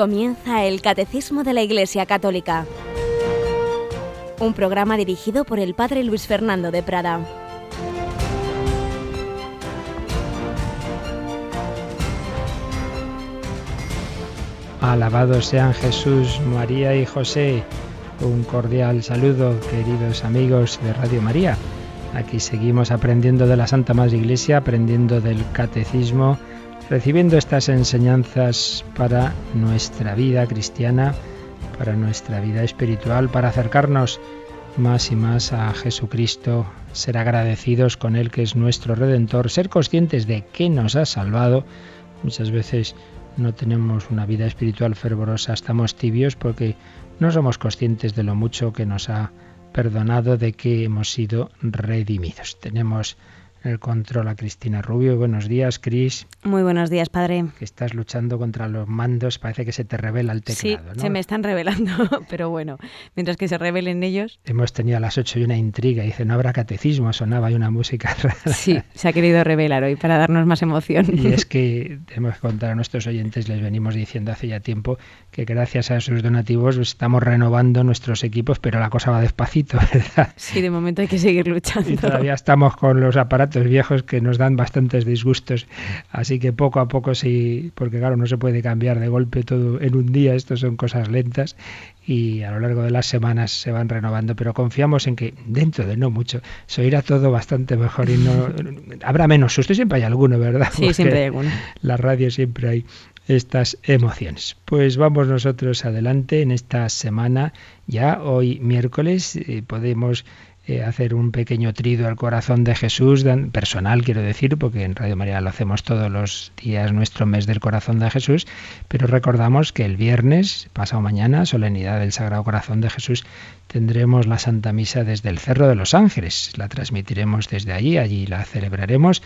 Comienza el Catecismo de la Iglesia Católica, un programa dirigido por el Padre Luis Fernando de Prada. Alabados sean Jesús, María y José. Un cordial saludo, queridos amigos de Radio María. Aquí seguimos aprendiendo de la Santa Madre Iglesia, aprendiendo del Catecismo recibiendo estas enseñanzas para nuestra vida cristiana, para nuestra vida espiritual, para acercarnos más y más a Jesucristo, ser agradecidos con Él que es nuestro Redentor, ser conscientes de que nos ha salvado. Muchas veces no tenemos una vida espiritual fervorosa, estamos tibios porque no somos conscientes de lo mucho que nos ha perdonado, de que hemos sido redimidos. Tenemos el control a Cristina Rubio. Buenos días, Cris. Muy buenos días, padre. Que estás luchando contra los mandos, parece que se te revela el teclado. Sí, se me están revelando, pero bueno, mientras que se revelen ellos. Hemos tenido a las ocho y una intriga, dice, no habrá catecismo, sonaba ahí una música rara. Sí, se ha querido revelar hoy para darnos más emoción. Y es que tenemos que contar a nuestros oyentes, les venimos diciendo hace ya tiempo que gracias a sus donativos estamos renovando nuestros equipos, pero la cosa va despacito, ¿verdad? Sí, de momento hay que seguir luchando. Y todavía estamos con los aparatos viejos que nos dan bastantes disgustos. Así que poco a poco sí, porque claro, no se puede cambiar de golpe todo en un día, esto son cosas lentas y a lo largo de las semanas se van renovando, pero confiamos en que dentro de no mucho se oirá todo bastante mejor y no habrá menos susto, siempre hay alguno, ¿verdad? Sí, siempre hay alguno. La radio siempre hay estas emociones. Pues vamos nosotros adelante en esta semana, ya hoy miércoles eh, podemos eh, hacer un pequeño trido al corazón de Jesús, personal quiero decir, porque en Radio María lo hacemos todos los días, nuestro mes del corazón de Jesús, pero recordamos que el viernes, pasado mañana, solemnidad del Sagrado Corazón de Jesús, tendremos la Santa Misa desde el Cerro de los Ángeles. La transmitiremos desde allí, allí la celebraremos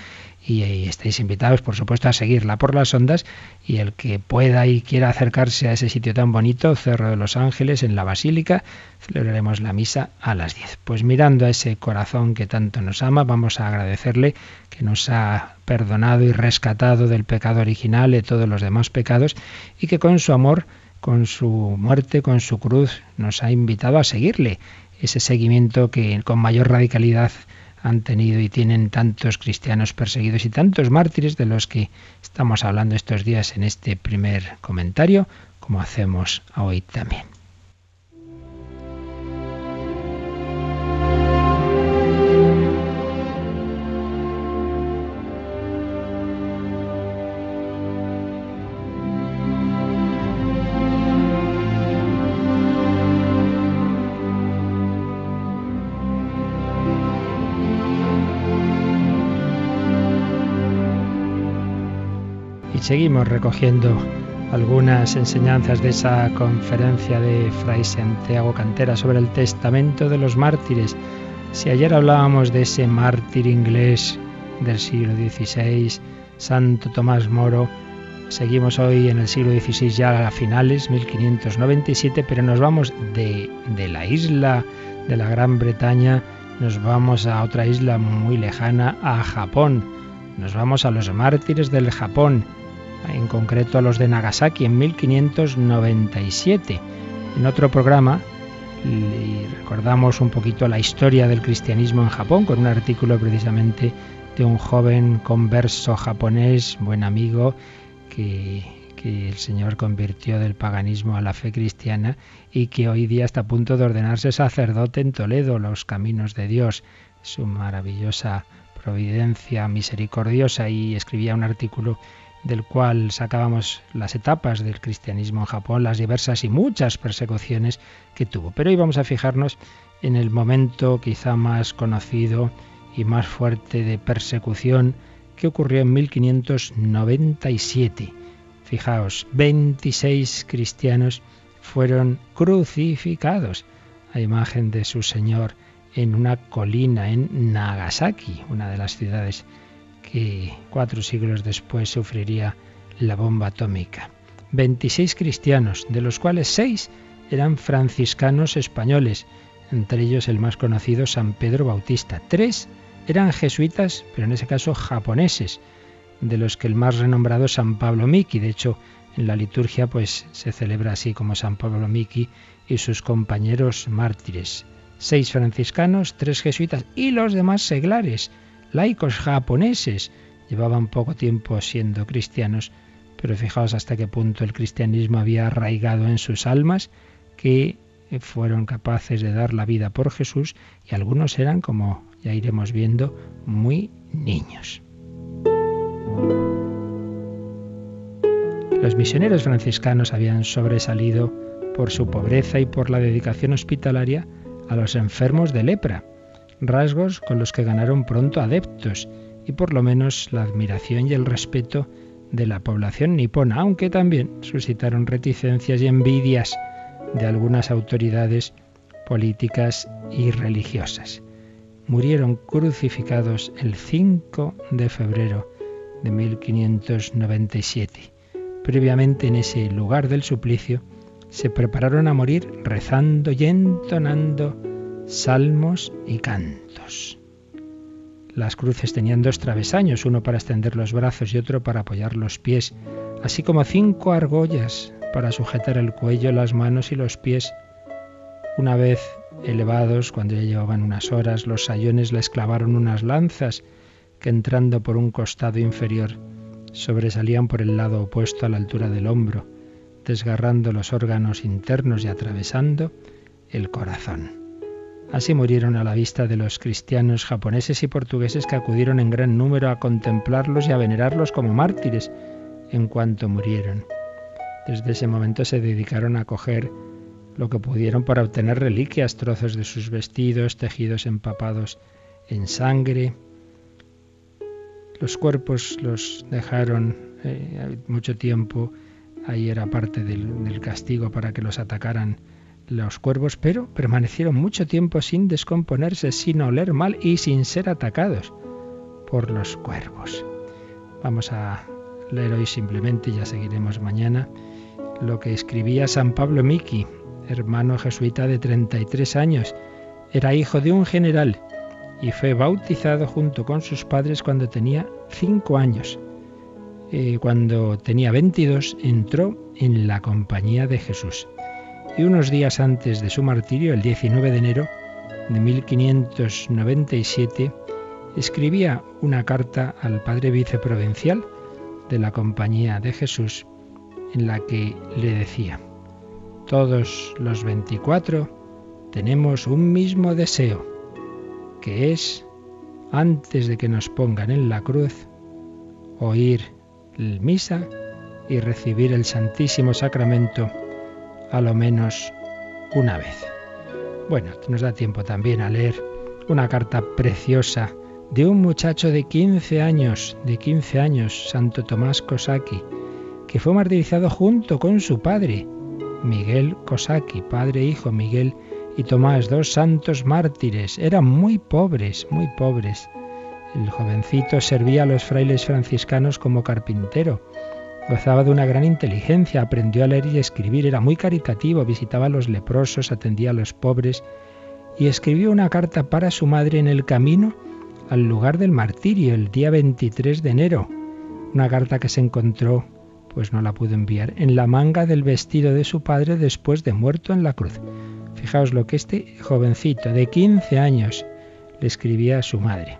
y, estáis invitados, por supuesto, a seguirla por las ondas y el que pueda y quiera acercarse a ese sitio tan bonito, Cerro de los Ángeles, en la Basílica, celebraremos la misa a las 10. Pues mirando a ese corazón que tanto nos ama, vamos a agradecerle que nos ha perdonado y rescatado del pecado original de todos los demás pecados y que con su amor con su muerte, con su cruz, nos ha invitado a seguirle. Ese seguimiento que con mayor radicalidad han tenido y tienen tantos cristianos perseguidos y tantos mártires de los que estamos hablando estos días en este primer comentario, como hacemos hoy también. Seguimos recogiendo algunas enseñanzas de esa conferencia de Fray Santiago Cantera sobre el testamento de los mártires. Si ayer hablábamos de ese mártir inglés del siglo XVI, Santo Tomás Moro, seguimos hoy en el siglo XVI ya a finales, 1597, pero nos vamos de, de la isla de la Gran Bretaña, nos vamos a otra isla muy lejana, a Japón. Nos vamos a los mártires del Japón en concreto a los de Nagasaki en 1597. En otro programa recordamos un poquito la historia del cristianismo en Japón con un artículo precisamente de un joven converso japonés, buen amigo, que, que el Señor convirtió del paganismo a la fe cristiana y que hoy día está a punto de ordenarse sacerdote en Toledo, los caminos de Dios. Su maravillosa providencia misericordiosa y escribía un artículo del cual sacábamos las etapas del cristianismo en Japón, las diversas y muchas persecuciones que tuvo. Pero hoy vamos a fijarnos en el momento quizá más conocido y más fuerte de persecución que ocurrió en 1597. Fijaos, 26 cristianos fueron crucificados a imagen de su Señor en una colina en Nagasaki, una de las ciudades y cuatro siglos después sufriría la bomba atómica. 26 cristianos, de los cuales seis eran franciscanos españoles, entre ellos el más conocido San Pedro Bautista. Tres eran jesuitas, pero en ese caso japoneses, de los que el más renombrado San Pablo Miki. De hecho, En la liturgia pues se celebra así como San Pablo Miki y sus compañeros mártires. Seis franciscanos, tres jesuitas y los demás seglares, laicos japoneses. Llevaban poco tiempo siendo cristianos, pero fijaos hasta qué punto el cristianismo había arraigado en sus almas que fueron capaces de dar la vida por Jesús y algunos eran, como ya iremos viendo, muy niños. Los misioneros franciscanos habían sobresalido por su pobreza y por la dedicación hospitalaria a los enfermos de lepra, rasgos con los que ganaron pronto adeptos y por lo menos la admiración y el respeto de la población nipona, aunque también suscitaron reticencias y envidias de algunas autoridades políticas y religiosas. Murieron crucificados el 5 de febrero de 1597. Previamente en ese lugar del suplicio se prepararon a morir rezando y entonando salmos y cantos. Las cruces tenían dos travesaños, uno para extender los brazos y otro para apoyar los pies, así como cinco argollas para sujetar el cuello, las manos y los pies. Una vez elevados, cuando ya llevaban unas horas, los sayones les clavaron unas lanzas que entrando por un costado inferior sobresalían por el lado opuesto a la altura del hombro, desgarrando los órganos internos y atravesando el corazón. Así murieron a la vista de los cristianos japoneses y portugueses que acudieron en gran número a contemplarlos y a venerarlos como mártires en cuanto murieron. Desde ese momento se dedicaron a coger lo que pudieron para obtener reliquias, trozos de sus vestidos, tejidos empapados en sangre. Los cuerpos los dejaron eh, mucho tiempo, ahí era parte del, del castigo para que los atacaran los cuervos, pero permanecieron mucho tiempo sin descomponerse, sin oler mal y sin ser atacados por los cuervos. Vamos a leer hoy simplemente, ya seguiremos mañana, lo que escribía San Pablo Miki, hermano jesuita de 33 años. Era hijo de un general y fue bautizado junto con sus padres cuando tenía 5 años. Eh, cuando tenía 22 entró en la compañía de Jesús. Y unos días antes de su martirio, el 19 de enero de 1597, escribía una carta al padre viceprovincial de la Compañía de Jesús en la que le decía, todos los 24 tenemos un mismo deseo, que es, antes de que nos pongan en la cruz, oír el misa y recibir el Santísimo Sacramento a lo menos una vez. Bueno, nos da tiempo también a leer una carta preciosa de un muchacho de 15 años, de 15 años, Santo Tomás Kosaki, que fue martirizado junto con su padre, Miguel Kosaki, padre e hijo Miguel y Tomás, dos santos mártires. Eran muy pobres, muy pobres. El jovencito servía a los frailes franciscanos como carpintero. Gozaba de una gran inteligencia, aprendió a leer y escribir, era muy caritativo, visitaba a los leprosos, atendía a los pobres y escribió una carta para su madre en el camino al lugar del martirio el día 23 de enero. Una carta que se encontró pues no la pudo enviar, en la manga del vestido de su padre después de muerto en la cruz. Fijaos lo que este jovencito de 15 años le escribía a su madre.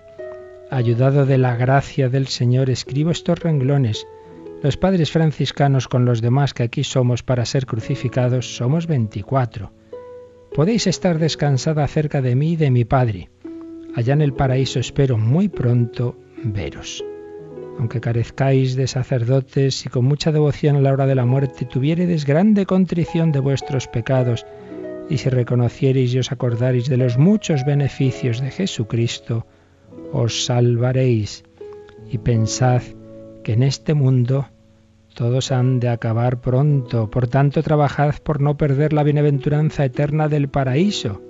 Ayudado de la gracia del Señor, escribo estos renglones. Los padres franciscanos con los demás que aquí somos para ser crucificados somos 24. Podéis estar descansada cerca de mí y de mi Padre. Allá en el paraíso espero muy pronto veros aunque carezcáis de sacerdotes y con mucha devoción a la hora de la muerte tuviéredes grande contrición de vuestros pecados, y si reconociereis y os acordareis de los muchos beneficios de Jesucristo, os salvaréis. Y pensad que en este mundo todos han de acabar pronto, por tanto trabajad por no perder la bienaventuranza eterna del paraíso.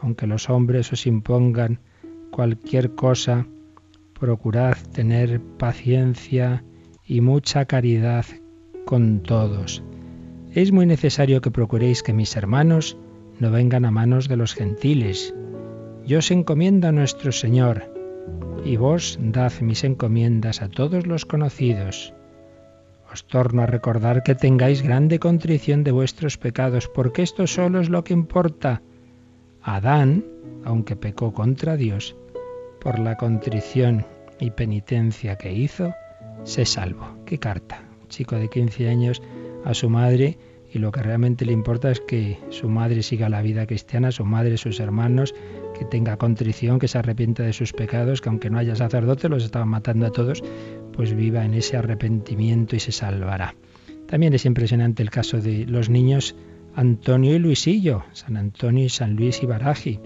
Aunque los hombres os impongan cualquier cosa, procurad tener paciencia y mucha caridad con todos. Es muy necesario que procuréis que mis hermanos no vengan a manos de los gentiles. Yo os encomiendo a nuestro Señor, y vos dad mis encomiendas a todos los conocidos. Os torno a recordar que tengáis grande contrición de vuestros pecados, porque esto solo es lo que importa. Adán, aunque pecó contra Dios, por la contrición y penitencia que hizo, se salvó. ¿Qué carta? Un chico de 15 años a su madre y lo que realmente le importa es que su madre siga la vida cristiana, su madre, sus hermanos, que tenga contrición, que se arrepienta de sus pecados, que aunque no haya sacerdote, los estaban matando a todos, pues viva en ese arrepentimiento y se salvará. También es impresionante el caso de los niños Antonio y Luisillo, San Antonio y San Luis y Baraji.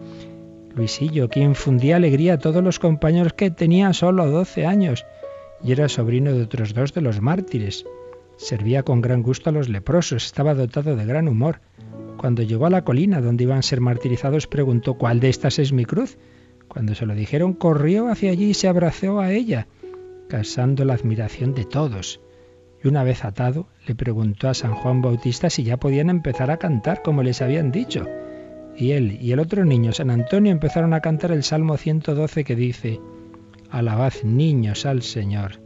Luisillo, que infundía alegría a todos los compañeros que tenía solo 12 años y era sobrino de otros dos de los mártires. Servía con gran gusto a los leprosos, estaba dotado de gran humor. Cuando llegó a la colina donde iban a ser martirizados, preguntó ¿cuál de estas es mi cruz? Cuando se lo dijeron, corrió hacia allí y se abrazó a ella, causando la admiración de todos. Y una vez atado, le preguntó a San Juan Bautista si ya podían empezar a cantar como les habían dicho. Y él y el otro niño, San Antonio, empezaron a cantar el Salmo 112 que dice, Alabad niños al Señor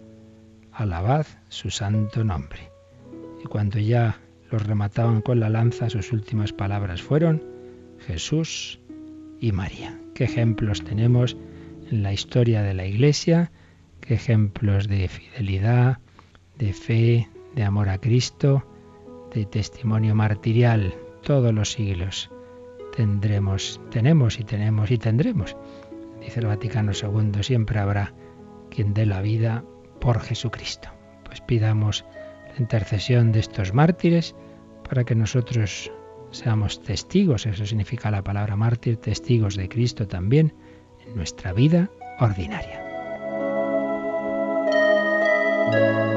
alabad su santo nombre. Y cuando ya los remataban con la lanza, sus últimas palabras fueron Jesús y María. ¿Qué ejemplos tenemos en la historia de la Iglesia? ¿Qué ejemplos de fidelidad, de fe, de amor a Cristo, de testimonio martirial? Todos los siglos tendremos, tenemos y tenemos y tendremos. Dice el Vaticano II, siempre habrá quien dé la vida por Jesucristo. Pues pidamos la intercesión de estos mártires para que nosotros seamos testigos, eso significa la palabra mártir, testigos de Cristo también en nuestra vida ordinaria. Thank you.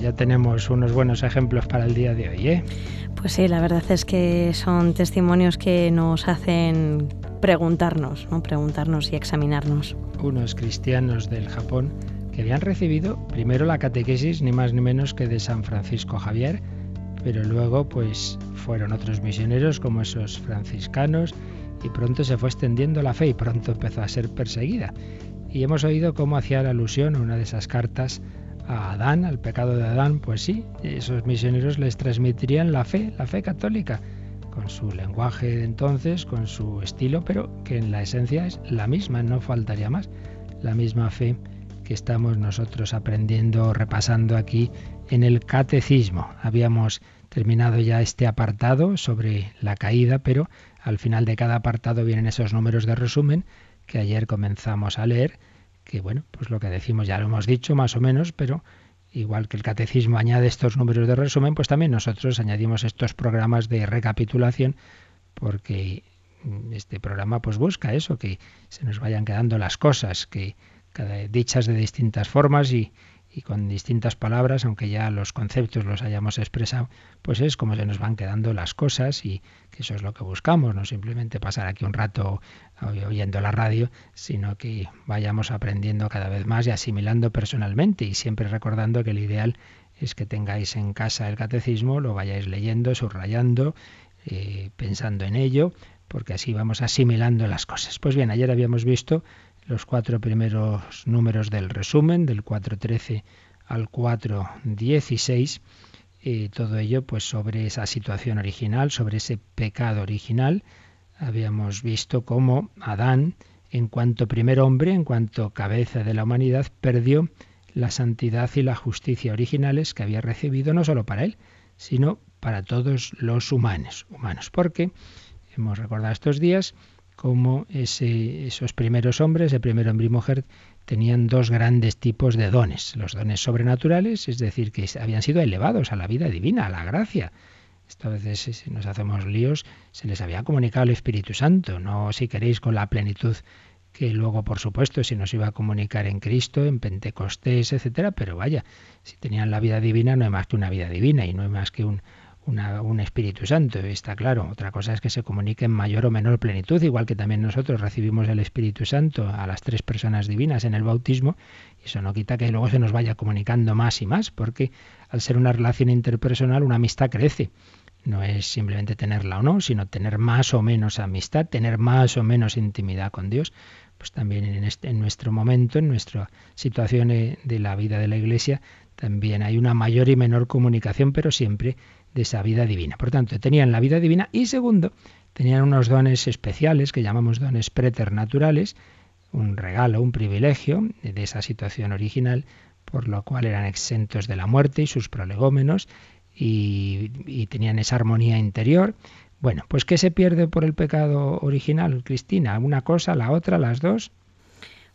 Ya tenemos unos buenos ejemplos para el día de hoy, ¿eh? Pues sí, la verdad es que son testimonios que nos hacen preguntarnos, ¿no? Preguntarnos y examinarnos. Unos cristianos del Japón que habían recibido primero la catequesis ni más ni menos que de San Francisco Javier, pero luego pues fueron otros misioneros como esos franciscanos y pronto se fue extendiendo la fe y pronto empezó a ser perseguida. Y hemos oído cómo hacía la alusión a una de esas cartas a Adán, al pecado de Adán, pues sí, esos misioneros les transmitirían la fe, la fe católica, con su lenguaje de entonces, con su estilo, pero que en la esencia es la misma, no faltaría más, la misma fe que estamos nosotros aprendiendo, repasando aquí en el catecismo. Habíamos terminado ya este apartado sobre la caída, pero al final de cada apartado vienen esos números de resumen que ayer comenzamos a leer que bueno, pues lo que decimos ya lo hemos dicho más o menos, pero igual que el catecismo añade estos números de resumen, pues también nosotros añadimos estos programas de recapitulación porque este programa pues busca eso, que se nos vayan quedando las cosas, que dichas de distintas formas y, y con distintas palabras, aunque ya los conceptos los hayamos expresado, pues es como se nos van quedando las cosas y que eso es lo que buscamos, no simplemente pasar aquí un rato oyendo la radio, sino que vayamos aprendiendo cada vez más y asimilando personalmente y siempre recordando que el ideal es que tengáis en casa el catecismo, lo vayáis leyendo, subrayando, eh, pensando en ello, porque así vamos asimilando las cosas. Pues bien, ayer habíamos visto los cuatro primeros números del resumen, del 4.13 al 4.16, y todo ello pues sobre esa situación original, sobre ese pecado original. Habíamos visto cómo Adán, en cuanto primer hombre, en cuanto cabeza de la humanidad, perdió la santidad y la justicia originales que había recibido no solo para él, sino para todos los humanos, humanos, porque hemos recordado estos días cómo esos primeros hombres, el primer hombre y mujer, tenían dos grandes tipos de dones. Los dones sobrenaturales, es decir, que habían sido elevados a la vida divina, a la gracia. Esto a veces si nos hacemos líos, se les había comunicado el Espíritu Santo, no si queréis con la plenitud que luego, por supuesto, si nos iba a comunicar en Cristo, en Pentecostés, etcétera, pero vaya, si tenían la vida divina, no hay más que una vida divina y no hay más que un, un Espíritu Santo, está claro. Otra cosa es que se comunique en mayor o menor plenitud, igual que también nosotros recibimos el Espíritu Santo a las tres personas divinas en el bautismo, y eso no quita que luego se nos vaya comunicando más y más, porque al ser una relación interpersonal, una amistad crece. No es simplemente tenerla o no, sino tener más o menos amistad, tener más o menos intimidad con Dios. Pues también en, este, en nuestro momento, en nuestra situación de la vida de la Iglesia, también hay una mayor y menor comunicación, pero siempre de esa vida divina. Por tanto, tenían la vida divina y segundo, tenían unos dones especiales que llamamos dones preternaturales, un regalo, un privilegio de esa situación original, por lo cual eran exentos de la muerte y sus prolegómenos y, y tenían esa armonía interior. Bueno, pues ¿qué se pierde por el pecado original, Cristina? ¿Una cosa, la otra, las dos?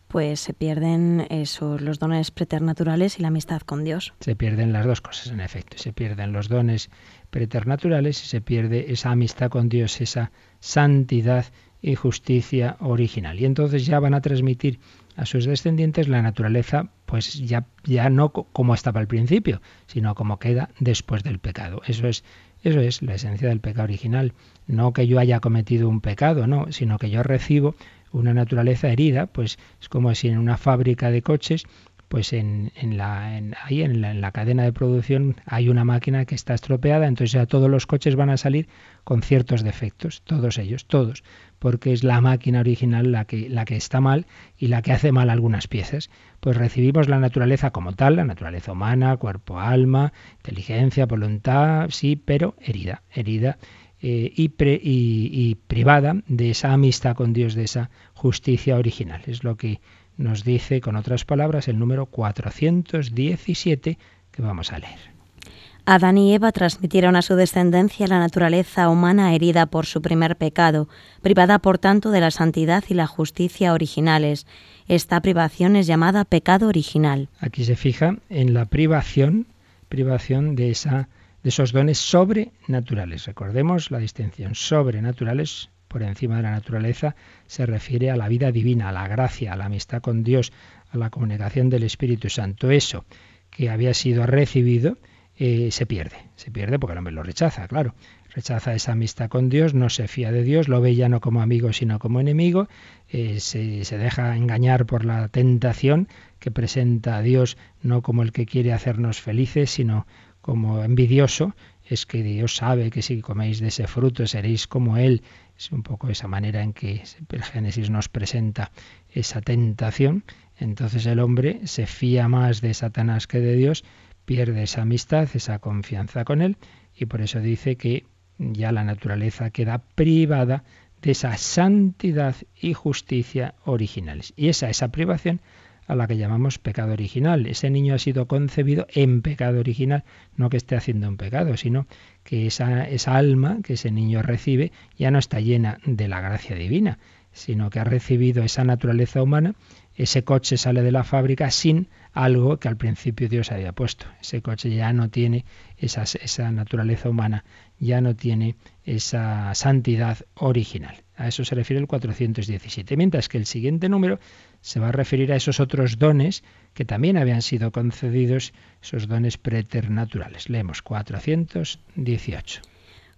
Pues se pierden esos los dones preternaturales y la amistad con Dios. Se pierden las dos cosas, en efecto. Se pierden los dones preternaturales y se pierde esa amistad con Dios, esa santidad y justicia original. Y entonces ya van a transmitir a sus descendientes la naturaleza, pues ya, ya no como estaba al principio, sino como queda después del pecado. Eso es, eso es la esencia del pecado original. No que yo haya cometido un pecado, no, sino que yo recibo una naturaleza herida, pues es como si en una fábrica de coches, pues en, en la, en, ahí en la, en la, cadena de producción hay una máquina que está estropeada, entonces ya todos los coches van a salir con ciertos defectos, todos ellos, todos, porque es la máquina original la que, la que está mal y la que hace mal algunas piezas. Pues recibimos la naturaleza como tal, la naturaleza humana, cuerpo, alma, inteligencia, voluntad, sí, pero herida, herida eh, y, pre, y, y, privada de esa amistad con Dios, de esa justicia original. Es lo que nos dice, con otras palabras, el número 417 que vamos a leer. Adán y Eva transmitieron a su descendencia la naturaleza humana herida por su primer pecado, privada por tanto de la santidad y la justicia originales. Esta privación es llamada pecado original. Aquí se fija en la privación, privación de esa de esos dones sobrenaturales. Recordemos la distinción sobrenaturales por encima de la naturaleza se refiere a la vida divina, a la gracia, a la amistad con Dios, a la comunicación del Espíritu Santo. Eso que había sido recibido eh, se pierde, se pierde porque el hombre lo rechaza, claro. Rechaza esa amistad con Dios, no se fía de Dios, lo ve ya no como amigo sino como enemigo, eh, se, se deja engañar por la tentación que presenta a Dios no como el que quiere hacernos felices, sino como envidioso, es que Dios sabe que si coméis de ese fruto seréis como Él. Es un poco esa manera en que el Génesis nos presenta esa tentación. Entonces el hombre se fía más de Satanás que de Dios, pierde esa amistad, esa confianza con Él, y por eso dice que ya la naturaleza queda privada de esa santidad y justicia originales. Y esa, esa privación a la que llamamos pecado original. Ese niño ha sido concebido en pecado original, no que esté haciendo un pecado, sino que esa, esa alma que ese niño recibe ya no está llena de la gracia divina, sino que ha recibido esa naturaleza humana, ese coche sale de la fábrica sin algo que al principio Dios había puesto. Ese coche ya no tiene esa, esa naturaleza humana, ya no tiene esa santidad original. A eso se refiere el 417. Mientras que el siguiente número se va a referir a esos otros dones que también habían sido concedidos, esos dones preternaturales. Leemos 418.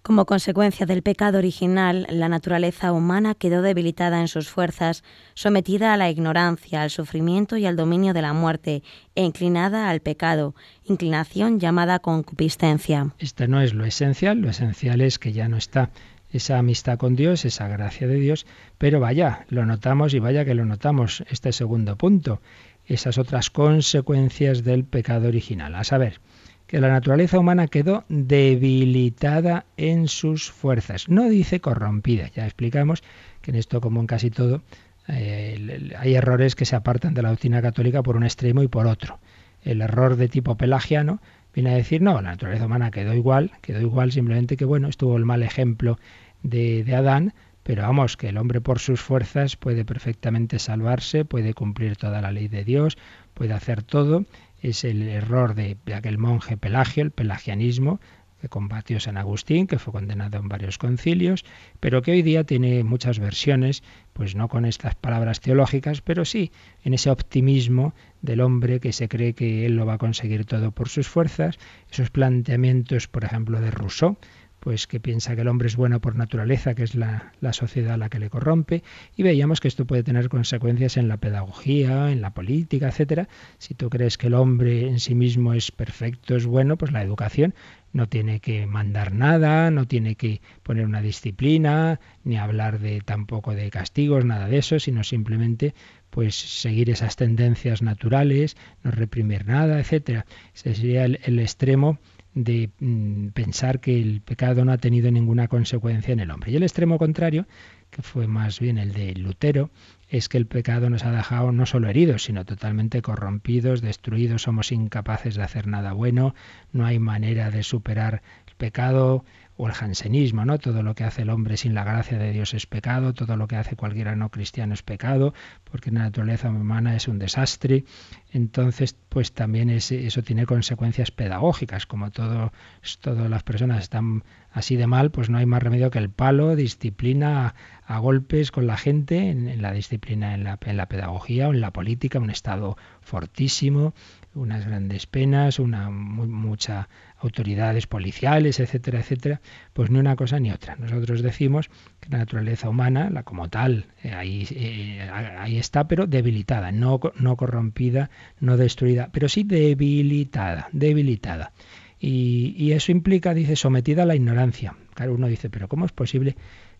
Como consecuencia del pecado original, la naturaleza humana quedó debilitada en sus fuerzas, sometida a la ignorancia, al sufrimiento y al dominio de la muerte, e inclinada al pecado, inclinación llamada concupiscencia. Este no es lo esencial, lo esencial es que ya no está esa amistad con Dios, esa gracia de Dios, pero vaya, lo notamos y vaya que lo notamos, este segundo punto, esas otras consecuencias del pecado original, a saber, que la naturaleza humana quedó debilitada en sus fuerzas, no dice corrompida, ya explicamos que en esto como en casi todo eh, hay errores que se apartan de la doctrina católica por un extremo y por otro. El error de tipo pelagiano viene a decir, no, la naturaleza humana quedó igual, quedó igual, simplemente que, bueno, estuvo el mal ejemplo de, de Adán, pero vamos, que el hombre por sus fuerzas puede perfectamente salvarse, puede cumplir toda la ley de Dios, puede hacer todo. Es el error de, aquel monje Pelagio, el pelagianismo, que combatió San Agustín, que fue condenado en varios concilios, pero que hoy día tiene muchas versiones, pues no con estas palabras teológicas, pero sí en ese optimismo del hombre que se cree que él lo va a conseguir todo por sus fuerzas, esos planteamientos, por ejemplo, de Rousseau, pues que piensa que el hombre es bueno por naturaleza, que es la, la, sociedad la que le corrompe, y veíamos que esto puede tener consecuencias en la pedagogía, en la política, etcétera. Si tú crees que el hombre en sí mismo es perfecto, es bueno, pues la educación no tiene que mandar nada, no tiene que poner una disciplina, ni hablar de tampoco de castigos, nada de eso, sino simplemente pues seguir esas tendencias naturales, no reprimir nada, etcétera. Ese sería el, el extremo de mm, pensar que el pecado no ha tenido ninguna consecuencia en el hombre. Y el extremo contrario, que fue más bien el de Lutero, es que el pecado nos ha dejado no solo heridos, sino totalmente corrompidos, destruidos, somos incapaces de hacer nada bueno, no hay manera de superar el pecado, o el jansenismo, ¿no? Todo lo que hace el hombre sin la gracia de Dios es pecado, todo lo que hace cualquiera no cristiano es pecado, porque la naturaleza humana es un desastre. Entonces, pues también eso tiene consecuencias pedagógicas, como todo, todas las personas están así de mal, pues no hay más remedio que el palo, disciplina a, golpes con la gente, en, la disciplina, en la, en la pedagogía o en la política, un Estado fortísimo, unas grandes penas, una mucha autoridades policiales, etcétera, etcétera, pues ni una cosa ni otra. Nosotros decimos que la naturaleza humana, la como tal, eh, ahí, eh, ahí está, pero debilitada, no, no corrompida, no destruida, pero sí debilitada, debilitada. Y, y eso implica, dice, sometida a la ignorancia. Claro, uno dice, pero ¿cómo es posible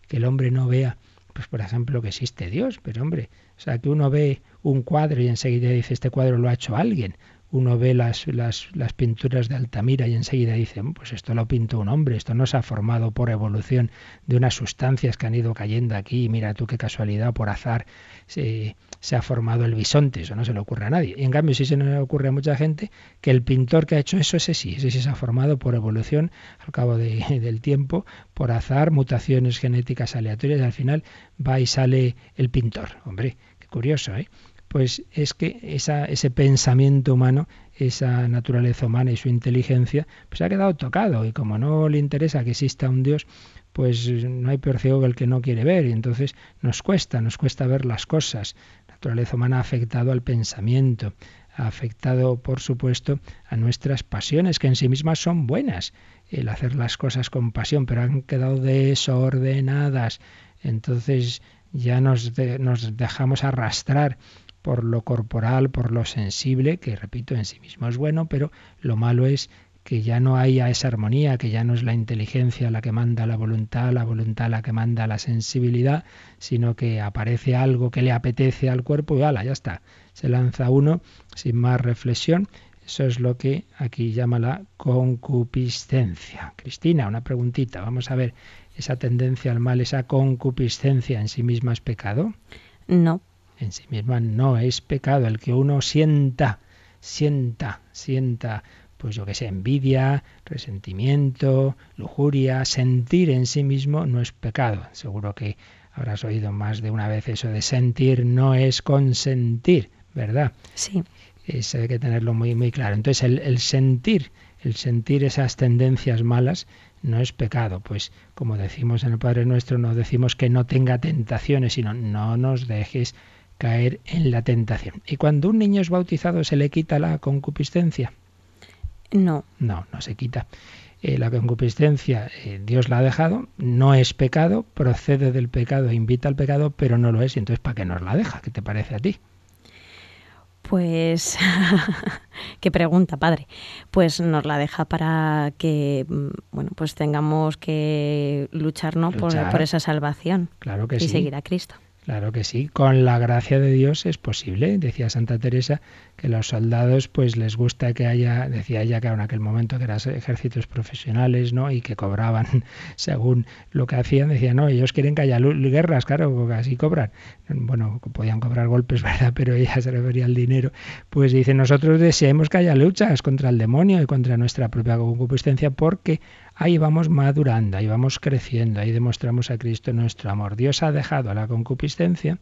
que el hombre no vea, pues por ejemplo, que existe Dios? Pero hombre, o sea, que uno ve un cuadro y enseguida dice, este cuadro lo ha hecho alguien uno ve las, las, las, pinturas de Altamira y enseguida dice, pues esto lo pintó un hombre, esto no se ha formado por evolución de unas sustancias que han ido cayendo aquí, mira tú qué casualidad, por azar se, se ha formado el bisonte, eso no se le ocurre a nadie. Y en cambio sí se le ocurre a mucha gente que el pintor que ha hecho eso, ese sí, ese sí se ha formado por evolución al cabo de, del tiempo, por azar, mutaciones genéticas aleatorias, y al final va y sale el pintor. Hombre, qué curioso, ¿eh? Pues es que ese pensamiento humano, esa naturaleza humana y su inteligencia, pues ha quedado tocado y como no le interesa que exista un Dios, pues no hay peor ciego que el que no quiere ver y entonces nos cuesta, nos cuesta ver las cosas. La naturaleza humana ha afectado al pensamiento, ha afectado, por supuesto, a nuestras pasiones, que en sí mismas son buenas, el hacer las cosas con pasión, pero han quedado desordenadas. Entonces ya nos dejamos arrastrar por lo corporal, por lo sensible, que repito, en sí mismo es bueno, pero lo malo es que ya no haya esa armonía, que ya no es la inteligencia la que manda la voluntad, la voluntad la que manda la sensibilidad, sino que aparece algo que le apetece al cuerpo y ala, ya está. Se lanza uno sin más reflexión. Eso es lo que aquí llama la concupiscencia. Cristina, una preguntita. Vamos a ver, esa tendencia al mal, esa concupiscencia en sí misma es pecado. No, en sí misma no es pecado. El que uno sienta, sienta, sienta, pues yo que sé, envidia, resentimiento, lujuria, sentir en sí mismo no es pecado. Seguro que habrás oído más de una vez eso de sentir no es consentir, ¿verdad? Sí. Eso hay que tenerlo muy, muy claro. Entonces, el, el sentir, el sentir esas tendencias malas no es pecado. Pues como decimos en el Padre Nuestro, no decimos que no tenga tentaciones, sino no nos dejes caer en la tentación. ¿Y cuando un niño es bautizado se le quita la concupiscencia? No. No, no se quita. Eh, la concupiscencia eh, Dios la ha dejado, no es pecado, procede del pecado, invita al pecado, pero no lo es. Y entonces, ¿para qué nos la deja? ¿Qué te parece a ti? Pues, qué pregunta, padre. Pues nos la deja para que, mm, bueno, pues tengamos que luchar, ¿no? Por, esa salvación. Claro que y seguir a Cristo. Claro que sí, con la gracia de Dios es posible. Decía Santa Teresa que los soldados pues les gusta que haya, decía ella que en aquel momento que eran ejércitos profesionales, ¿no? Y que cobraban según lo que hacían, decía, no, ellos quieren que haya guerras, claro, porque así cobran. Bueno, podían cobrar golpes, ¿verdad? Pero ella se refería al dinero. Pues dice, nosotros deseamos que haya luchas contra el demonio y contra nuestra propia concupiscencia porque ahí vamos madurando, ahí vamos creciendo, ahí demostramos a Cristo nuestro amor. Dios ha dejado a la concupiscencia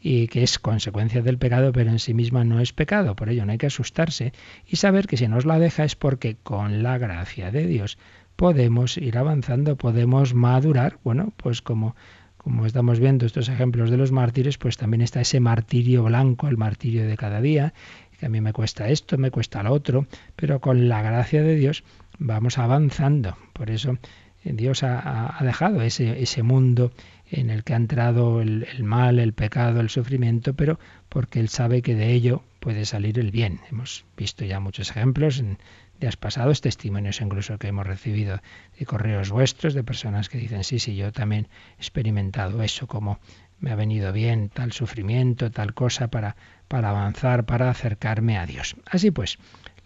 y que es consecuencia del pecado, pero en sí misma no es pecado. Por ello no hay que asustarse y saber que si nos la deja es porque con la gracia de Dios podemos ir avanzando, podemos madurar. Bueno, pues como, como estamos viendo estos ejemplos de los mártires, pues también está ese martirio blanco, el martirio de cada día, que a mí me cuesta esto, me cuesta lo otro, pero con la gracia de Dios vamos avanzando. Por eso eh, Dios ha, dejado ese, ese mundo en el que ha entrado el, mal, el pecado, el sufrimiento, pero porque Él sabe que de ello puede salir el bien. Hemos visto ya muchos ejemplos en días pasados, testimonios incluso que hemos recibido de correos vuestros, de personas que dicen, sí, sí, yo también he experimentado eso, como me ha venido bien tal sufrimiento, tal cosa para, para avanzar, para acercarme a Dios. Así pues,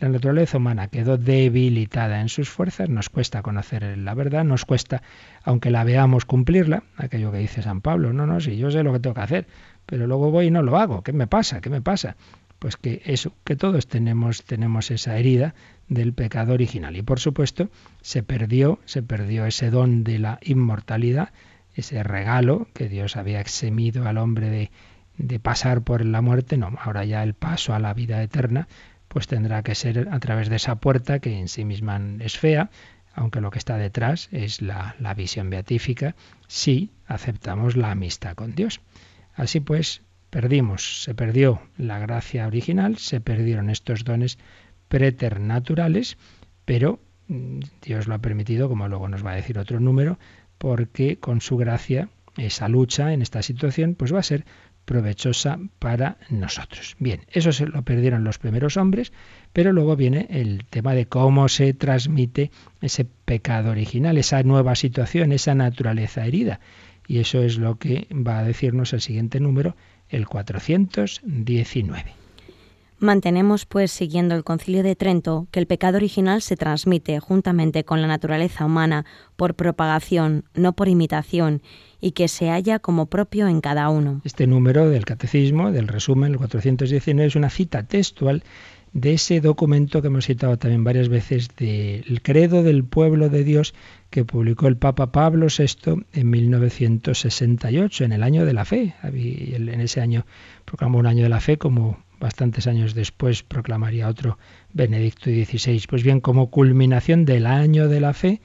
la naturaleza humana quedó debilitada en sus fuerzas, nos cuesta conocer la verdad, nos cuesta, aunque la veamos, cumplirla, aquello que dice San Pablo, no, no, si yo sé lo que tengo que hacer, pero luego voy y no lo hago, ¿qué me pasa? ¿Qué me pasa? Pues que eso, que todos tenemos, tenemos esa herida del pecado original. Y por supuesto, se perdió, se perdió ese don de la inmortalidad, ese regalo que Dios había eximido al hombre de, de pasar por la muerte, no, ahora ya el paso a la vida eterna pues tendrá que ser a través de esa puerta que en sí misma es fea, aunque lo que está detrás es la, la visión beatífica, si aceptamos la amistad con Dios. Así pues, perdimos, se perdió la gracia original, se perdieron estos dones preternaturales, pero mm, Dios lo ha permitido, como luego nos va a decir otro número, porque con su gracia esa lucha en esta situación pues va a ser provechosa para nosotros. Bien, eso se lo perdieron los primeros hombres, pero luego viene el tema de cómo se transmite ese pecado original, esa nueva situación, esa naturaleza herida. Y eso es lo que va a decirnos el siguiente número, el 419. Mantenemos, pues, siguiendo el concilio de Trento, que el pecado original se transmite juntamente con la naturaleza humana por propagación, no por imitación, y que se halla como propio en cada uno. Este número del catecismo, del resumen, el 419, es una cita textual de ese documento que hemos citado también varias veces del credo del pueblo de Dios que publicó el Papa Pablo VI en 1968, en el año de la fe. En ese año proclamó un año de la fe como bastantes años después proclamaría otro Benedicto XVI. Pues bien, como culminación del año de la fe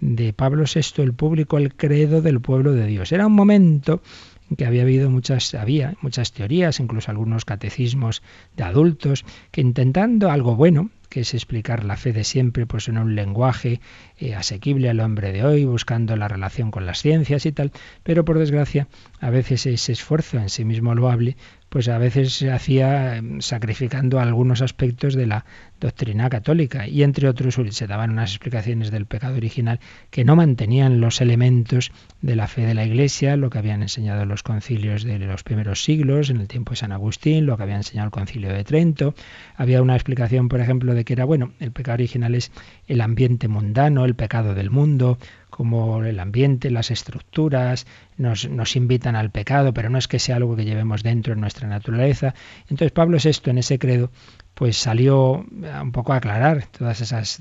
de Pablo VI, el público, el credo del pueblo de Dios. Era un momento en que había habido muchas, había muchas teorías, incluso algunos catecismos de adultos, que intentando algo bueno, que es explicar la fe de siempre pues en un lenguaje eh, asequible al hombre de hoy, buscando la relación con las ciencias y tal, pero por desgracia a veces ese esfuerzo en sí mismo loable pues a veces se hacía em, sacrificando algunos aspectos de la doctrina católica y entre otros se daban unas explicaciones del pecado original que no mantenían los elementos de la fe de la Iglesia, lo que habían enseñado los concilios de los primeros siglos, en el tiempo de San Agustín, lo que había enseñado el concilio de Trento. Había una explicación, por ejemplo, de que era, bueno, el pecado original es el ambiente mundano, el pecado del mundo, como el ambiente, las estructuras, nos, nos, invitan al pecado, pero no es que sea algo que llevemos dentro en nuestra naturaleza. Entonces Pablo VI en ese credo pues salió un poco a aclarar todas esas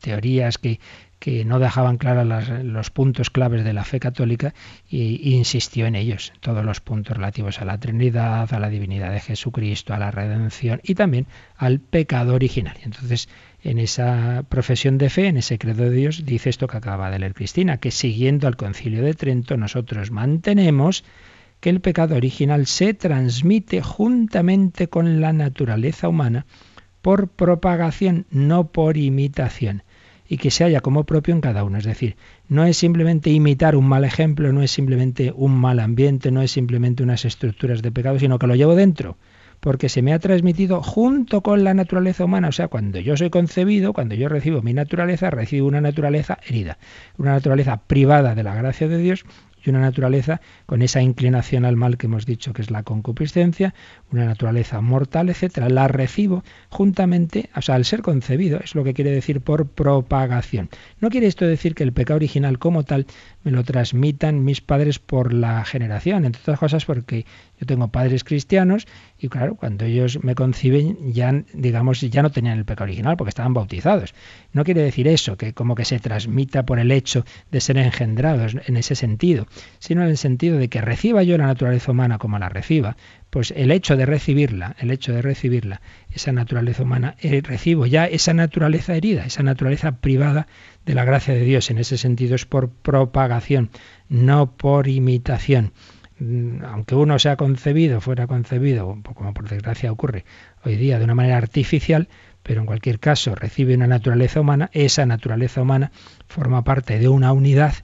teorías que, que no dejaban claros los puntos claves de la fe católica e, insistió en ellos, todos los puntos relativos a la Trinidad, a la divinidad de Jesucristo, a la redención y también al pecado original. Entonces, en esa profesión de fe, en ese credo de Dios, dice esto que acaba de leer Cristina, que siguiendo al concilio de Trento nosotros mantenemos que el pecado original se transmite juntamente con la naturaleza humana por propagación, no por imitación, y que se halla como propio en cada uno. Es decir, no es simplemente imitar un mal ejemplo, no es simplemente un mal ambiente, no es simplemente unas estructuras de pecado, sino que lo llevo dentro porque se me ha transmitido junto con la naturaleza humana. O sea, cuando yo soy concebido, cuando yo recibo mi naturaleza, recibo una naturaleza herida, una naturaleza privada de la gracia de Dios y una naturaleza con esa inclinación al mal que hemos dicho que es la concupiscencia, una naturaleza mortal, etcétera, la recibo juntamente, o sea, al ser concebido, es lo que quiere decir por propagación. No quiere esto decir que el pecado original como tal me lo transmitan mis padres por la generación, entre otras cosas porque yo tengo padres cristianos y claro, cuando ellos me conciben ya digamos ya no tenían el pecado original porque estaban bautizados. No quiere decir eso que como que se transmita por el hecho de ser engendrados en ese sentido, sino en el sentido de que reciba yo la naturaleza humana como la reciba, pues el hecho de recibirla, el hecho de recibirla, esa naturaleza humana, eh, recibo ya esa naturaleza herida, esa naturaleza privada de la gracia de Dios. En ese sentido es por propagación, no por imitación. Mm, aunque uno sea concebido, fuera concebido, como por desgracia ocurre hoy día de una manera artificial, pero en cualquier caso recibe una naturaleza humana, esa naturaleza humana forma parte de una unidad,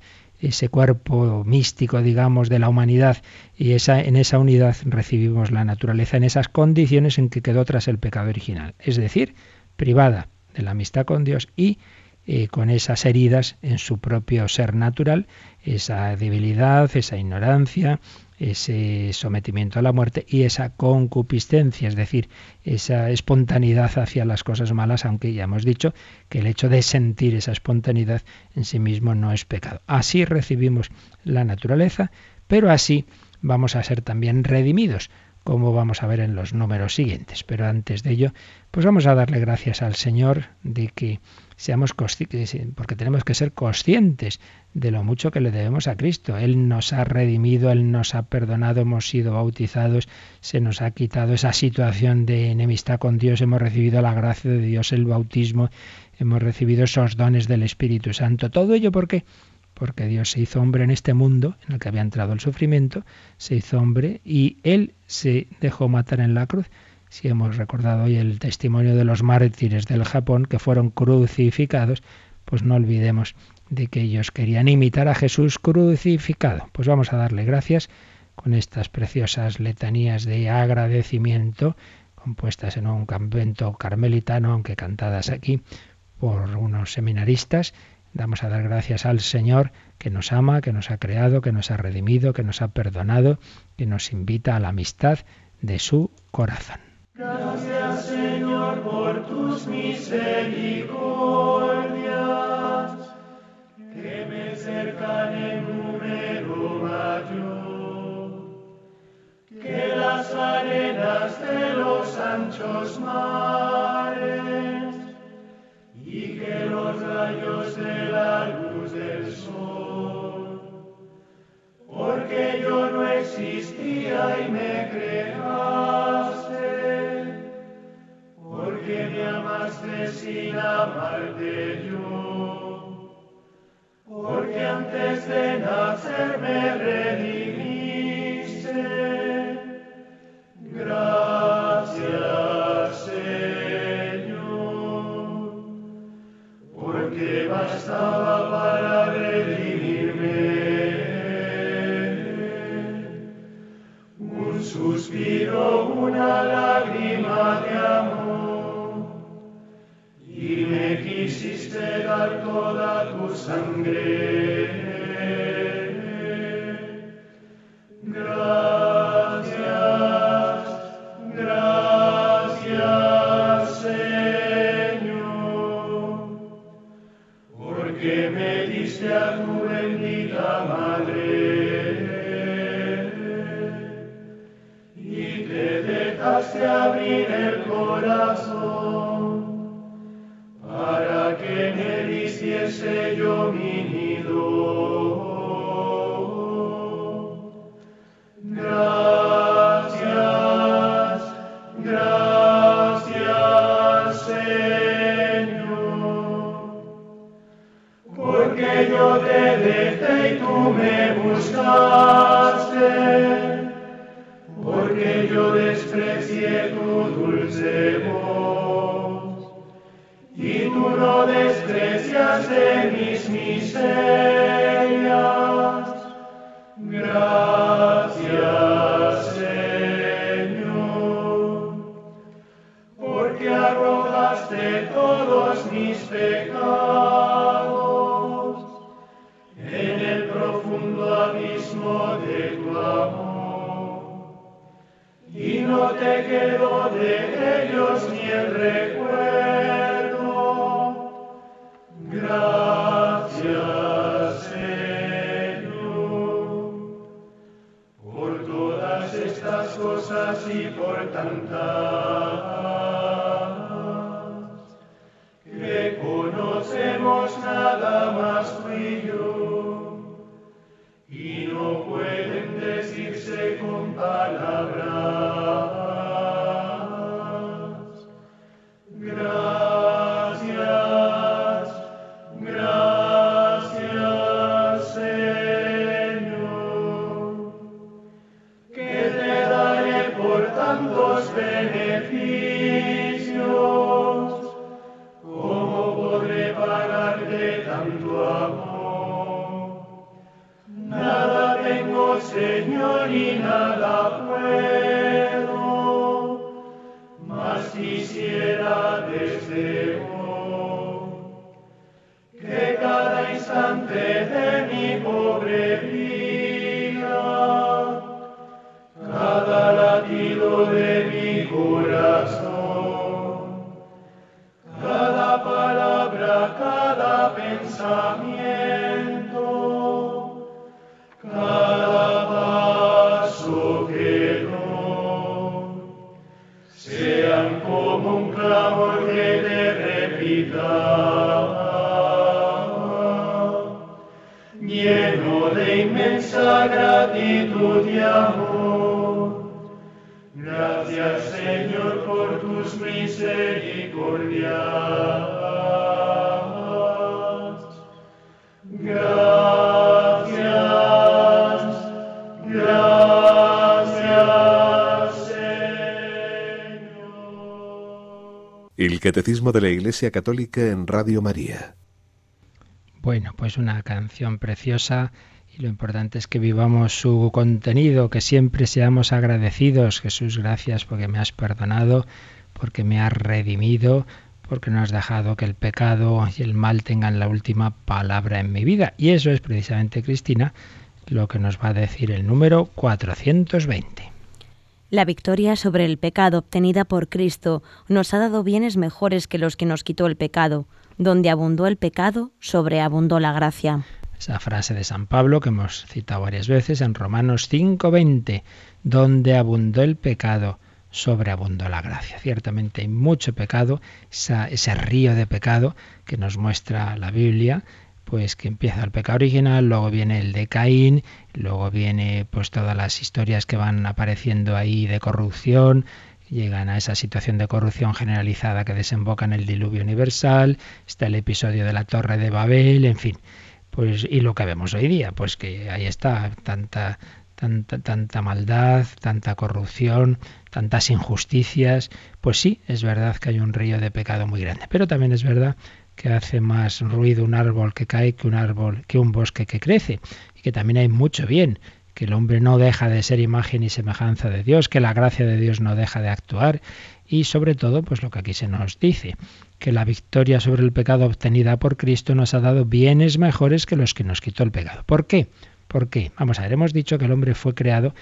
ese cuerpo místico, digamos, de la humanidad, y esa, en esa unidad recibimos la naturaleza en esas condiciones en que quedó tras el pecado original, es decir, privada de la amistad con Dios y eh, con esas heridas en su propio ser natural, esa debilidad, esa ignorancia, ese sometimiento a la muerte y esa concupiscencia, es decir, esa espontaneidad hacia las cosas malas, aunque ya hemos dicho que el hecho de sentir esa espontaneidad en sí mismo no es pecado. Así recibimos la naturaleza, pero así vamos a ser también redimidos, como vamos a ver en los números siguientes. Pero antes de ello, pues vamos a darle gracias al Señor de que seamos porque tenemos que ser conscientes de lo mucho que le debemos a Cristo. Él nos ha redimido, Él nos ha perdonado, hemos sido bautizados, se nos ha quitado esa situación de enemistad con Dios, hemos recibido la gracia de Dios, el bautismo, hemos recibido esos dones del Espíritu Santo. Todo ello porque porque Dios se hizo hombre en este mundo en el que había entrado el sufrimiento, se hizo hombre y Él se dejó matar en la cruz. Si hemos recordado hoy el testimonio de los mártires del Japón que fueron crucificados, pues no olvidemos de que ellos querían imitar a Jesús crucificado. Pues vamos a darle gracias con estas preciosas letanías de agradecimiento compuestas en un convento carmelitano, aunque cantadas aquí por unos seminaristas. Vamos a dar gracias al Señor que nos ama, que nos ha creado, que nos ha redimido, que nos ha perdonado, que nos invita a la amistad de su corazón. Gracias Señor por tus misericordias cercan en número mayor que las arenas de los anchos mares y que los rayos de la luz del sol. Porque yo no existía y me creaste que me amaste sin amarte yo, porque antes de nacer me redimiste. Gracias, Señor, porque bastaba para redimirme un suspiro, una lágrima de amor me quisiste dar toda tu sangre. Estas cosas y por tantas El Catecismo de la Iglesia Católica en Radio María. Bueno, pues una canción preciosa y lo importante es que vivamos su contenido, que siempre seamos agradecidos. Jesús, gracias porque me has perdonado, porque me has redimido, porque no has dejado que el pecado y el mal tengan la última palabra en mi vida. Y eso es precisamente, Cristina, lo que nos va a decir el número 420. La victoria sobre el pecado obtenida por Cristo nos ha dado bienes mejores que los que nos quitó el pecado. Donde abundó el pecado, sobreabundó la gracia. Esa frase de San Pablo que hemos citado varias veces en Romanos 5:20, donde abundó el pecado, sobreabundó la gracia. Ciertamente hay mucho pecado, ese río de pecado que nos muestra la Biblia, pues que empieza el pecado original, luego viene el de Caín, luego viene pues todas las historias que van apareciendo ahí de corrupción, llegan a esa situación de corrupción generalizada que desemboca en el diluvio universal, está el episodio de la Torre de Babel, en fin, pues y lo que vemos hoy día, pues que ahí está tanta tanta tanta maldad, tanta corrupción, tantas injusticias, pues sí, es verdad que hay un río de pecado muy grande, pero también es verdad que hace más ruido un árbol que cae que un árbol que un bosque que crece y que también hay mucho bien que el hombre no deja de ser imagen y semejanza de Dios, que la gracia de Dios no deja de actuar y sobre todo, pues lo que aquí se nos dice, que la victoria sobre el pecado obtenida por Cristo nos ha dado bienes mejores que los que nos quitó el pecado. ¿Por qué? ¿Por qué? Vamos a ver, hemos dicho que el hombre fue creado,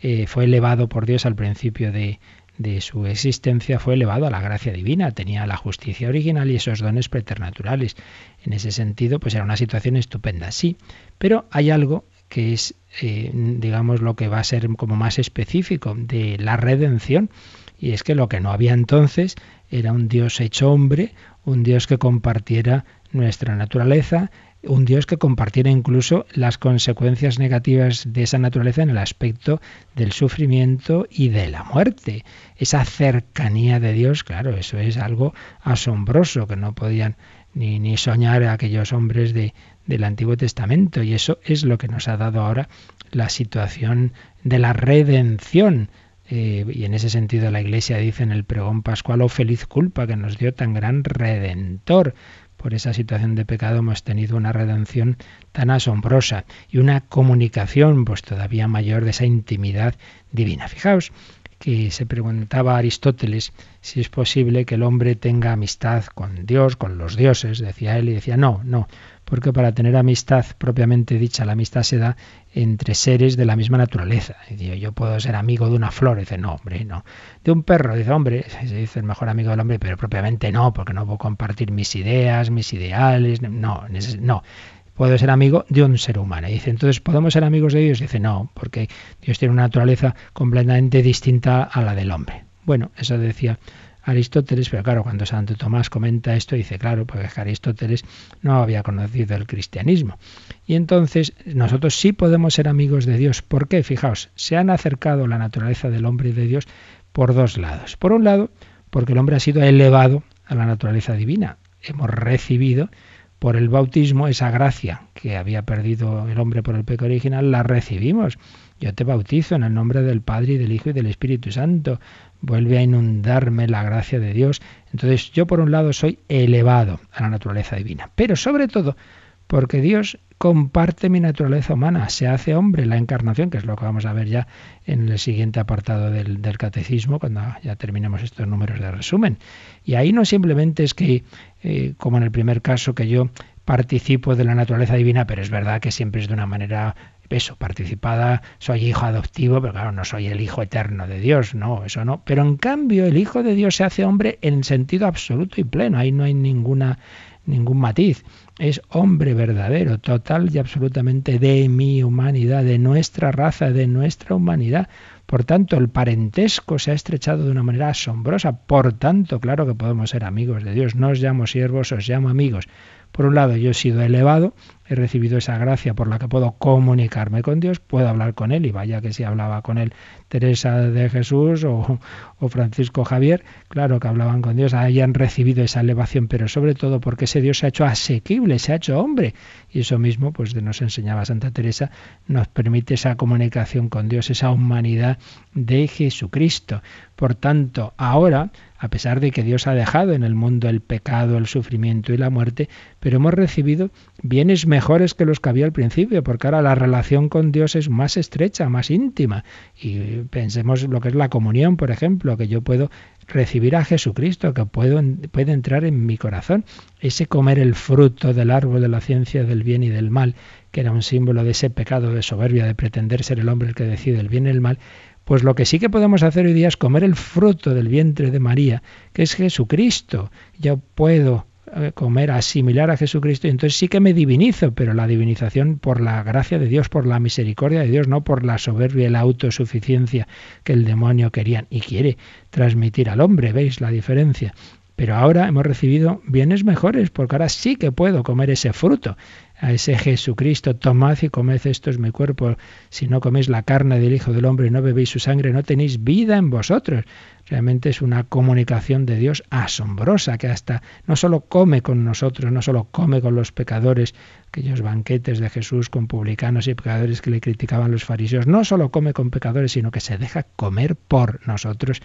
eh, fue elevado por Dios al principio de, de su existencia, fue elevado a la gracia divina, tenía la justicia original y esos dones preternaturales. En ese sentido, pues era una situación estupenda, sí, pero hay algo que es, eh, digamos, lo que va a ser como más específico de la redención, y es que lo que no había entonces era un Dios hecho hombre, un Dios que compartiera nuestra naturaleza, un Dios que compartiera incluso las consecuencias negativas de esa naturaleza en el aspecto del sufrimiento y de la muerte. Esa cercanía de Dios, claro, eso es algo asombroso que no podían ni, ni soñar aquellos hombres de, del Antiguo Testamento. Y eso es lo que nos ha dado ahora la situación de la redención. Eh, y en ese sentido la Iglesia dice en el pregón pascual, oh feliz culpa que nos dio tan gran redentor. Por esa situación de pecado hemos tenido una redención tan asombrosa y una comunicación pues todavía mayor de esa intimidad divina. Fijaos que se preguntaba a Aristóteles si es posible que el hombre tenga amistad con Dios, con los dioses, decía él, y decía, no, no, porque para tener amistad propiamente dicha, la amistad se da entre seres de la misma naturaleza. Yo puedo ser amigo de una flor, dice, no, hombre, no. De un perro, dice, hombre, se dice el mejor amigo del hombre, pero propiamente no, porque no puedo compartir mis ideas, mis ideales, no, no. Puedo ser amigo de un ser humano. Y dice, entonces, ¿podemos ser amigos de Dios? Dice, no, porque Dios tiene una naturaleza completamente distinta a la del hombre. Bueno, eso decía Aristóteles, pero claro, cuando Santo Tomás comenta esto, dice, claro, porque Aristóteles no había conocido el cristianismo. Y entonces nosotros sí podemos ser amigos de Dios. ¿Por qué? Fijaos, se han acercado la naturaleza del hombre y de Dios por dos lados. Por un lado, porque el hombre ha sido elevado a la naturaleza divina. Hemos recibido por el bautismo esa gracia que había perdido el hombre por el pecado original, la recibimos. Yo te bautizo en el nombre del Padre y del Hijo y del Espíritu Santo. Vuelve a inundarme la gracia de Dios. Entonces yo por un lado soy elevado a la naturaleza divina, pero sobre todo porque Dios comparte mi naturaleza humana, se hace hombre, la encarnación, que es lo que vamos a ver ya en el siguiente apartado del, catecismo, cuando ya terminemos estos números de resumen. Y ahí no simplemente es que, eh, como en el primer caso, que yo participo de la naturaleza divina, pero es verdad que siempre es de una manera eso, participada, soy hijo adoptivo, pero claro, no soy el hijo eterno de Dios, no, eso no. Pero en cambio, el Hijo de Dios se hace hombre en sentido absoluto y pleno, ahí no hay ninguna ningún matiz. Es hombre verdadero, total y absolutamente de mi humanidad, de nuestra raza, de nuestra humanidad. Por tanto, el parentesco se ha estrechado de una manera asombrosa. Por tanto, claro que podemos ser amigos de Dios. No os llamo siervos, os llamo amigos. Por un lado, yo he sido elevado, he recibido esa gracia por la que puedo comunicarme con Dios, puedo hablar con Él, y vaya que si hablaba con Él Teresa de Jesús o, Francisco Javier, claro que hablaban con Dios, hayan recibido esa elevación, pero sobre todo porque ese Dios se ha hecho asequible, se ha hecho hombre, y eso mismo, pues nos enseñaba Santa Teresa, nos permite esa comunicación con Dios, esa humanidad de Jesucristo. Por tanto, ahora a pesar de que Dios ha dejado en el mundo el pecado, el sufrimiento y la muerte, pero hemos recibido bienes mejores que los que había al principio, porque ahora la relación con Dios es más estrecha, más íntima. Y pensemos lo que es la comunión, por ejemplo, que yo puedo recibir a Jesucristo, que puedo, puede entrar en mi corazón. Ese comer el fruto del árbol de la ciencia del bien y del mal, que era un símbolo de ese pecado de soberbia, de pretender ser el hombre el que decide el bien y el mal, pues lo que sí que podemos hacer hoy día es comer el fruto del vientre de María, que es Jesucristo. Yo puedo comer, asimilar a Jesucristo, y entonces sí que me divinizo, pero la divinización por la gracia de Dios, por la misericordia de Dios, no por la soberbia y la autosuficiencia que el demonio quería y quiere transmitir al hombre. ¿Veis la diferencia? Pero ahora hemos recibido bienes mejores, porque ahora sí que puedo comer ese fruto, a ese Jesucristo, tomad y comed, esto es mi cuerpo, si no coméis la carne del Hijo del Hombre y no bebéis su sangre, no tenéis vida en vosotros. Realmente es una comunicación de Dios asombrosa, que hasta no solo come con nosotros, no solo come con los pecadores, aquellos banquetes de Jesús con publicanos y pecadores que le criticaban los fariseos, no solo come con pecadores, sino que se deja comer por nosotros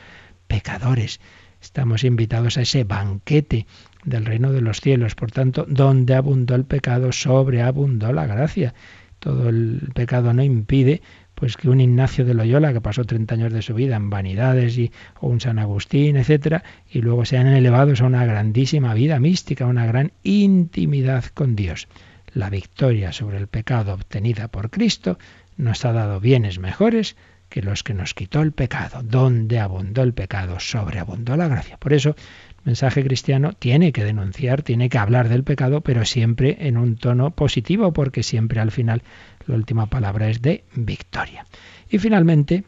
pecadores. Estamos invitados a ese banquete del reino de los cielos. Por tanto, donde abundó el pecado, sobreabundó la gracia. Todo el pecado no impide pues que un Ignacio de Loyola, que pasó 30 años de su vida en vanidades, y, o un San Agustín, etcétera, y luego sean elevados a una grandísima vida mística, una gran intimidad con Dios. La victoria sobre el pecado obtenida por Cristo nos ha dado bienes mejores que los que nos quitó el pecado. Donde abundó el pecado, sobreabundó la gracia. Por eso, mensaje cristiano tiene que denunciar, tiene que hablar del pecado, pero siempre en un tono positivo, porque siempre al final la última palabra es de victoria. Y finalmente,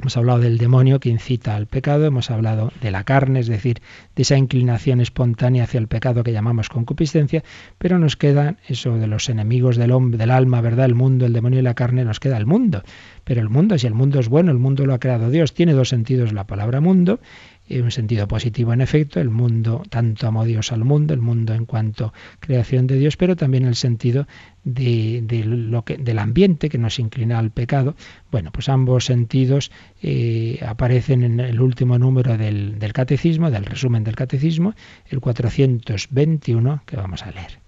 Hemos hablado del demonio que incita al pecado, hemos hablado de la carne, es decir, de esa inclinación espontánea hacia el pecado que llamamos concupiscencia, pero nos queda eso de los enemigos del hombre, del alma, ¿verdad? El mundo, el demonio y la carne, nos queda el mundo. Pero el mundo, si el mundo es bueno, el mundo lo ha creado Dios, tiene dos sentidos la palabra mundo, un sentido positivo en efecto, el mundo, tanto amó Dios al mundo, el mundo en cuanto creación de Dios, pero también el sentido de, del ambiente que nos inclina al pecado. Bueno, pues ambos sentidos eh, aparecen en el último número del, del catecismo, del resumen del catecismo, el 421, que vamos a leer.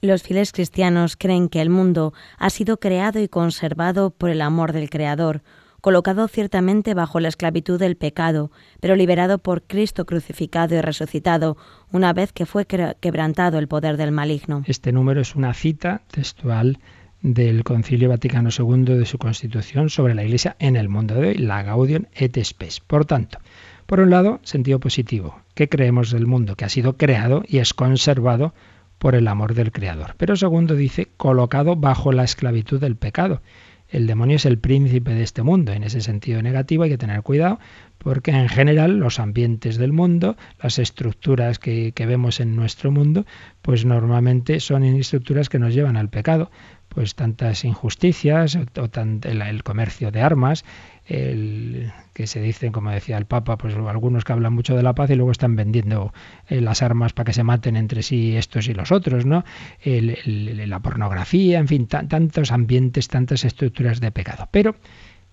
Los fieles cristianos creen que el mundo ha sido creado y conservado por el amor del Creador, colocado ciertamente bajo la esclavitud del pecado, pero liberado por Cristo crucificado y resucitado, una vez que fue quebrantado el poder del maligno. Este número es una cita textual del Concilio Vaticano II de su Constitución sobre la Iglesia en el mundo de hoy, la Gaudium et Spes. Por tanto, por un lado, sentido positivo. ¿Qué creemos del mundo? Que ha sido creado y es conservado por el amor del Creador. Pero segundo dice, colocado bajo la esclavitud del pecado el demonio es el príncipe de este mundo. En ese sentido negativo hay que tener cuidado porque en general los ambientes del mundo, las estructuras que, vemos en nuestro mundo, pues normalmente son estructuras que nos llevan al pecado. Pues tantas injusticias, o, el comercio de armas, el, que se dicen, como decía el Papa, pues algunos que hablan mucho de la paz y luego están vendiendo eh, las armas para que se maten entre sí estos y los otros, ¿no? la pornografía, en fin, tantos ambientes, tantas estructuras de pecado. Pero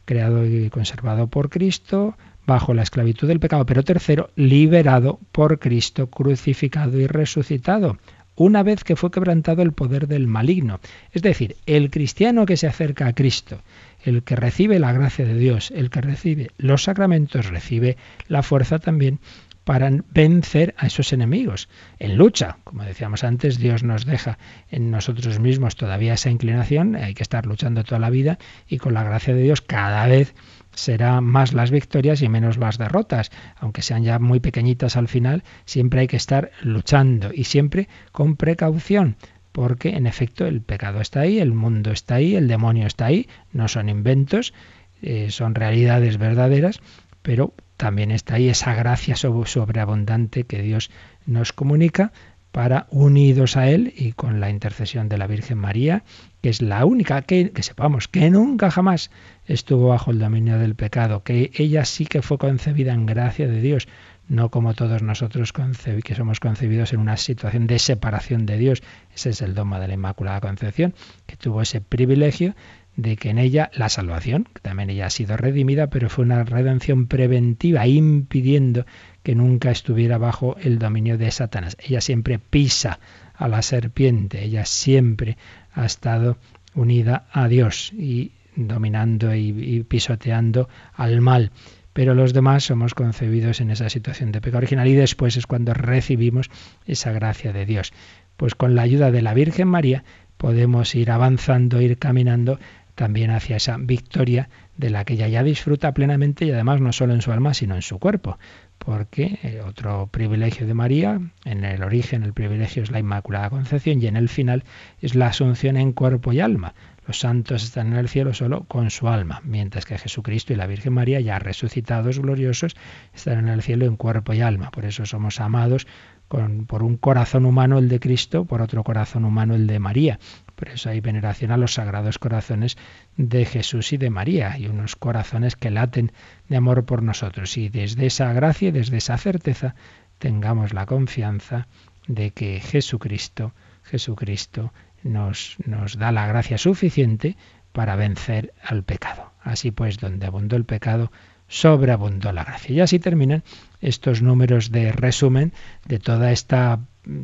creado y conservado por Cristo, bajo la esclavitud del pecado, pero tercero, liberado por Cristo crucificado y resucitado, una vez que fue quebrantado el poder del maligno. Es decir, el cristiano que se acerca a Cristo, el que recibe la gracia de Dios, el que recibe los sacramentos, recibe la fuerza también para vencer a esos enemigos. En lucha, como decíamos antes, Dios nos deja en nosotros mismos todavía esa inclinación, hay que estar luchando toda la vida y con la gracia de Dios cada vez será más las victorias y menos las derrotas, aunque sean ya muy pequeñitas al final, siempre hay que estar luchando y siempre con precaución, porque en efecto el pecado está ahí, el mundo está ahí, el demonio está ahí, no son inventos, eh, son realidades verdaderas, pero también está ahí esa gracia sobreabundante que Dios nos comunica para, unidos a Él y con la intercesión de la Virgen María, que es la única que, que sepamos que nunca jamás estuvo bajo el dominio del pecado, que ella sí que fue concebida en gracia de Dios, no como todos nosotros que somos concebidos en una situación de separación de Dios. Ese es el dogma de la Inmaculada Concepción, que tuvo ese privilegio de que en ella la salvación, que también ella ha sido redimida, pero fue una redención preventiva, impidiendo que nunca estuviera bajo el dominio de Satanás. Ella siempre pisa a la serpiente, ella siempre ha estado unida a Dios y dominando y, pisoteando al mal. Pero los demás somos concebidos en esa situación de pecado original y después es cuando recibimos esa gracia de Dios. Pues con la ayuda de la Virgen María podemos ir avanzando, ir caminando también hacia esa victoria de la que ella ya disfruta plenamente y además no solo en su alma, sino en su cuerpo. Porque eh, otro privilegio de María, en el origen el privilegio es la Inmaculada Concepción y en el final es la asunción en cuerpo y alma. Los santos están en el cielo solo con su alma, mientras que Jesucristo y la Virgen María, ya resucitados gloriosos, están en el cielo en cuerpo y alma. Por eso somos amados por un corazón humano el de Cristo, por otro corazón humano el de María. Por eso hay veneración a los sagrados corazones de Jesús y de María, y unos corazones que laten de amor por nosotros. Y desde esa gracia y desde esa certeza tengamos la confianza de que Jesucristo, Jesucristo nos, da la gracia suficiente para vencer al pecado. Así pues, donde abundó el pecado, sobreabundó la gracia. Y así terminan estos números de resumen de toda esta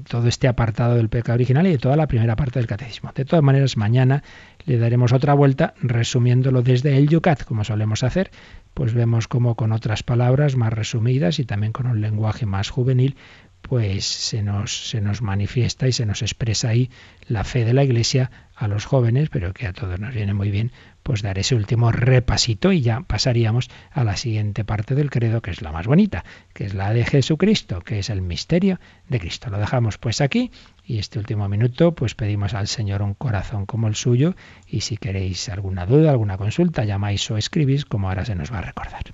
todo este apartado del pecado original y de toda la primera parte del catecismo. De todas maneras, mañana le daremos otra vuelta resumiéndolo desde el Yucat, como solemos hacer, pues vemos como con otras palabras más resumidas y también con un lenguaje más juvenil, pues se nos, se nos manifiesta y se nos expresa ahí la fe de la Iglesia a los jóvenes, pero que a todos nos viene muy bien, pues dar ese último repasito y ya pasaríamos a la siguiente parte del credo, que es la más bonita, que es la de Jesucristo, que es el misterio de Cristo. Lo dejamos pues aquí y este último minuto pues pedimos al Señor un corazón como el suyo y si queréis alguna duda, alguna consulta, llamáis o escribís como ahora se nos va a recordar.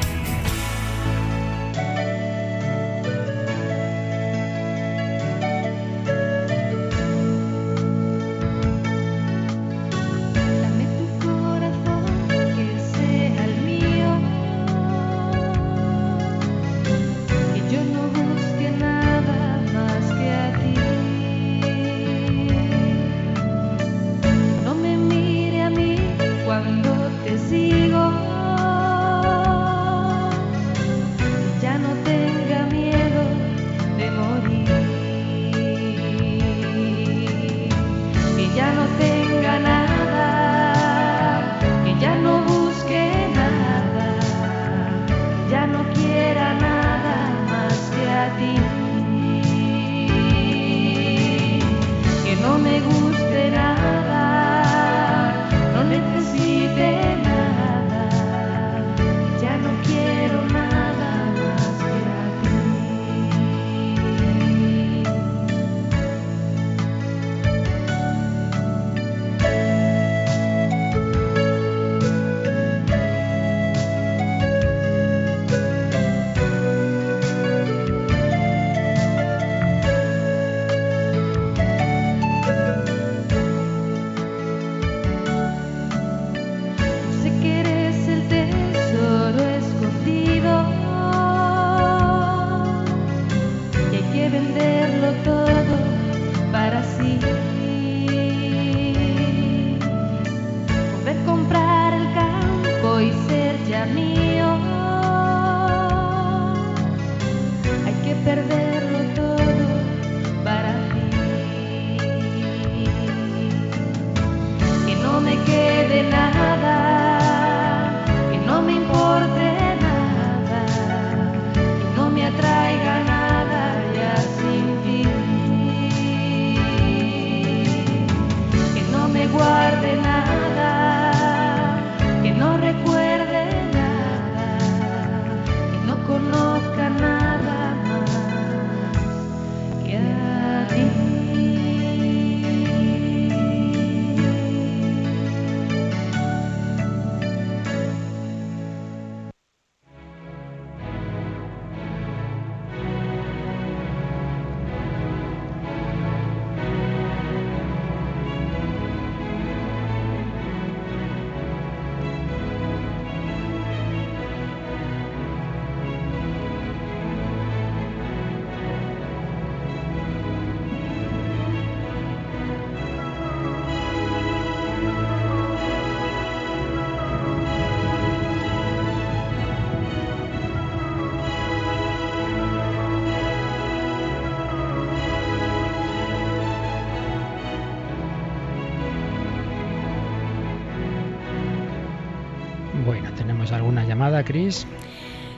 llamada, Cris?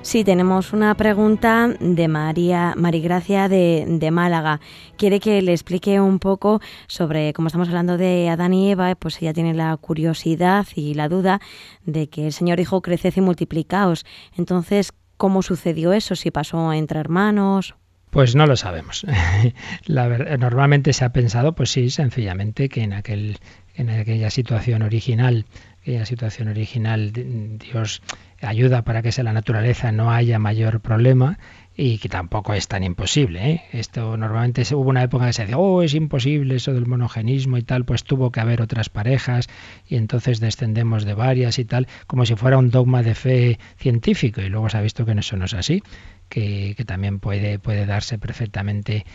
Sí, tenemos una pregunta de María Marigracia de, de, Málaga. Quiere que le explique un poco sobre, como estamos hablando de Adán y Eva, pues ella tiene la curiosidad y la duda de que el Señor dijo creced y multiplicaos. Entonces, ¿cómo sucedió eso? ¿Si pasó entre hermanos? Pues no lo sabemos. La normalmente se ha pensado, pues sí, sencillamente que en aquel en aquella situación original, aquella situación original Dios ayuda para que en la naturaleza no haya mayor problema y que tampoco es tan imposible. ¿eh? Esto normalmente hubo una época que se decía, oh, es imposible eso del monogenismo y tal, pues tuvo que haber otras parejas y entonces descendemos de varias y tal, como si fuera un dogma de fe científico y luego se ha visto que eso no es así. Que, que, también puede, puede darse perfectamente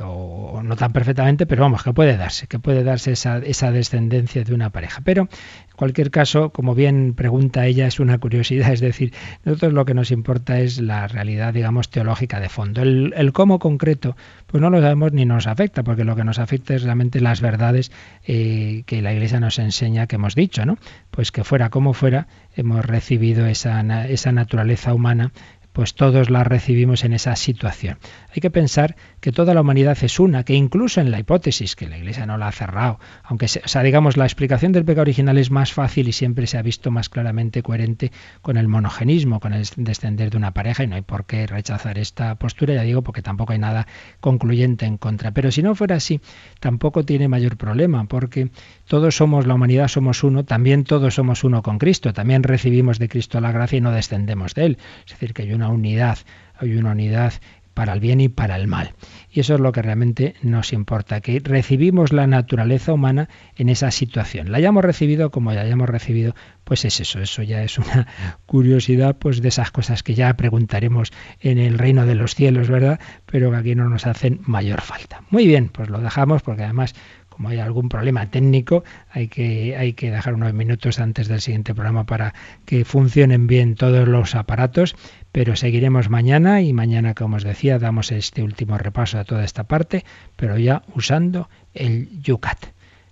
o, no tan perfectamente, pero vamos, que puede darse, que puede darse esa, esa descendencia de una pareja. Pero en cualquier caso, como bien pregunta ella, es una curiosidad, es decir, nosotros lo que nos importa es la realidad, digamos, teológica de fondo. El, el cómo concreto, pues no lo sabemos ni nos afecta, porque lo que nos afecta es realmente las verdades eh, que la Iglesia nos enseña, que hemos dicho, ¿no? Pues que fuera como fuera, hemos recibido esa, esa naturaleza humana pues todos la recibimos en esa situación. Hay que pensar que toda la humanidad es una, que incluso en la hipótesis, que la Iglesia no la ha cerrado, aunque, o sea, digamos, la explicación del pecado original es más fácil y siempre se ha visto más claramente coherente con el monogenismo, con el descender de una pareja, y no hay por qué rechazar esta postura, ya digo, porque tampoco hay nada concluyente en contra. Pero si no fuera así, tampoco tiene mayor problema, porque todos somos, la humanidad somos uno, también todos somos uno con Cristo, también recibimos de Cristo la gracia y no descendemos de Él. Es decir, que hay una unidad, hay una unidad para el bien y para el mal. Y eso es lo que realmente nos importa, que recibimos la naturaleza humana en esa situación. La hayamos recibido como la hayamos recibido, pues es eso, eso ya es una curiosidad pues de esas cosas que ya preguntaremos en el reino de los cielos, ¿verdad? Pero que aquí no nos hacen mayor falta. Muy bien, pues lo dejamos porque además como hay algún problema técnico, hay que, hay que dejar unos minutos antes del siguiente programa para que funcionen bien todos los aparatos, pero seguiremos mañana y mañana, como os decía, damos este último repaso a toda esta parte, pero ya usando el Yucat.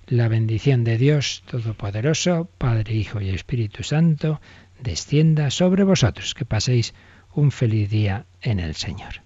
La bendición de Dios Todopoderoso, Padre, Hijo y Espíritu Santo, descienda sobre vosotros. Que paséis un feliz día en el Señor.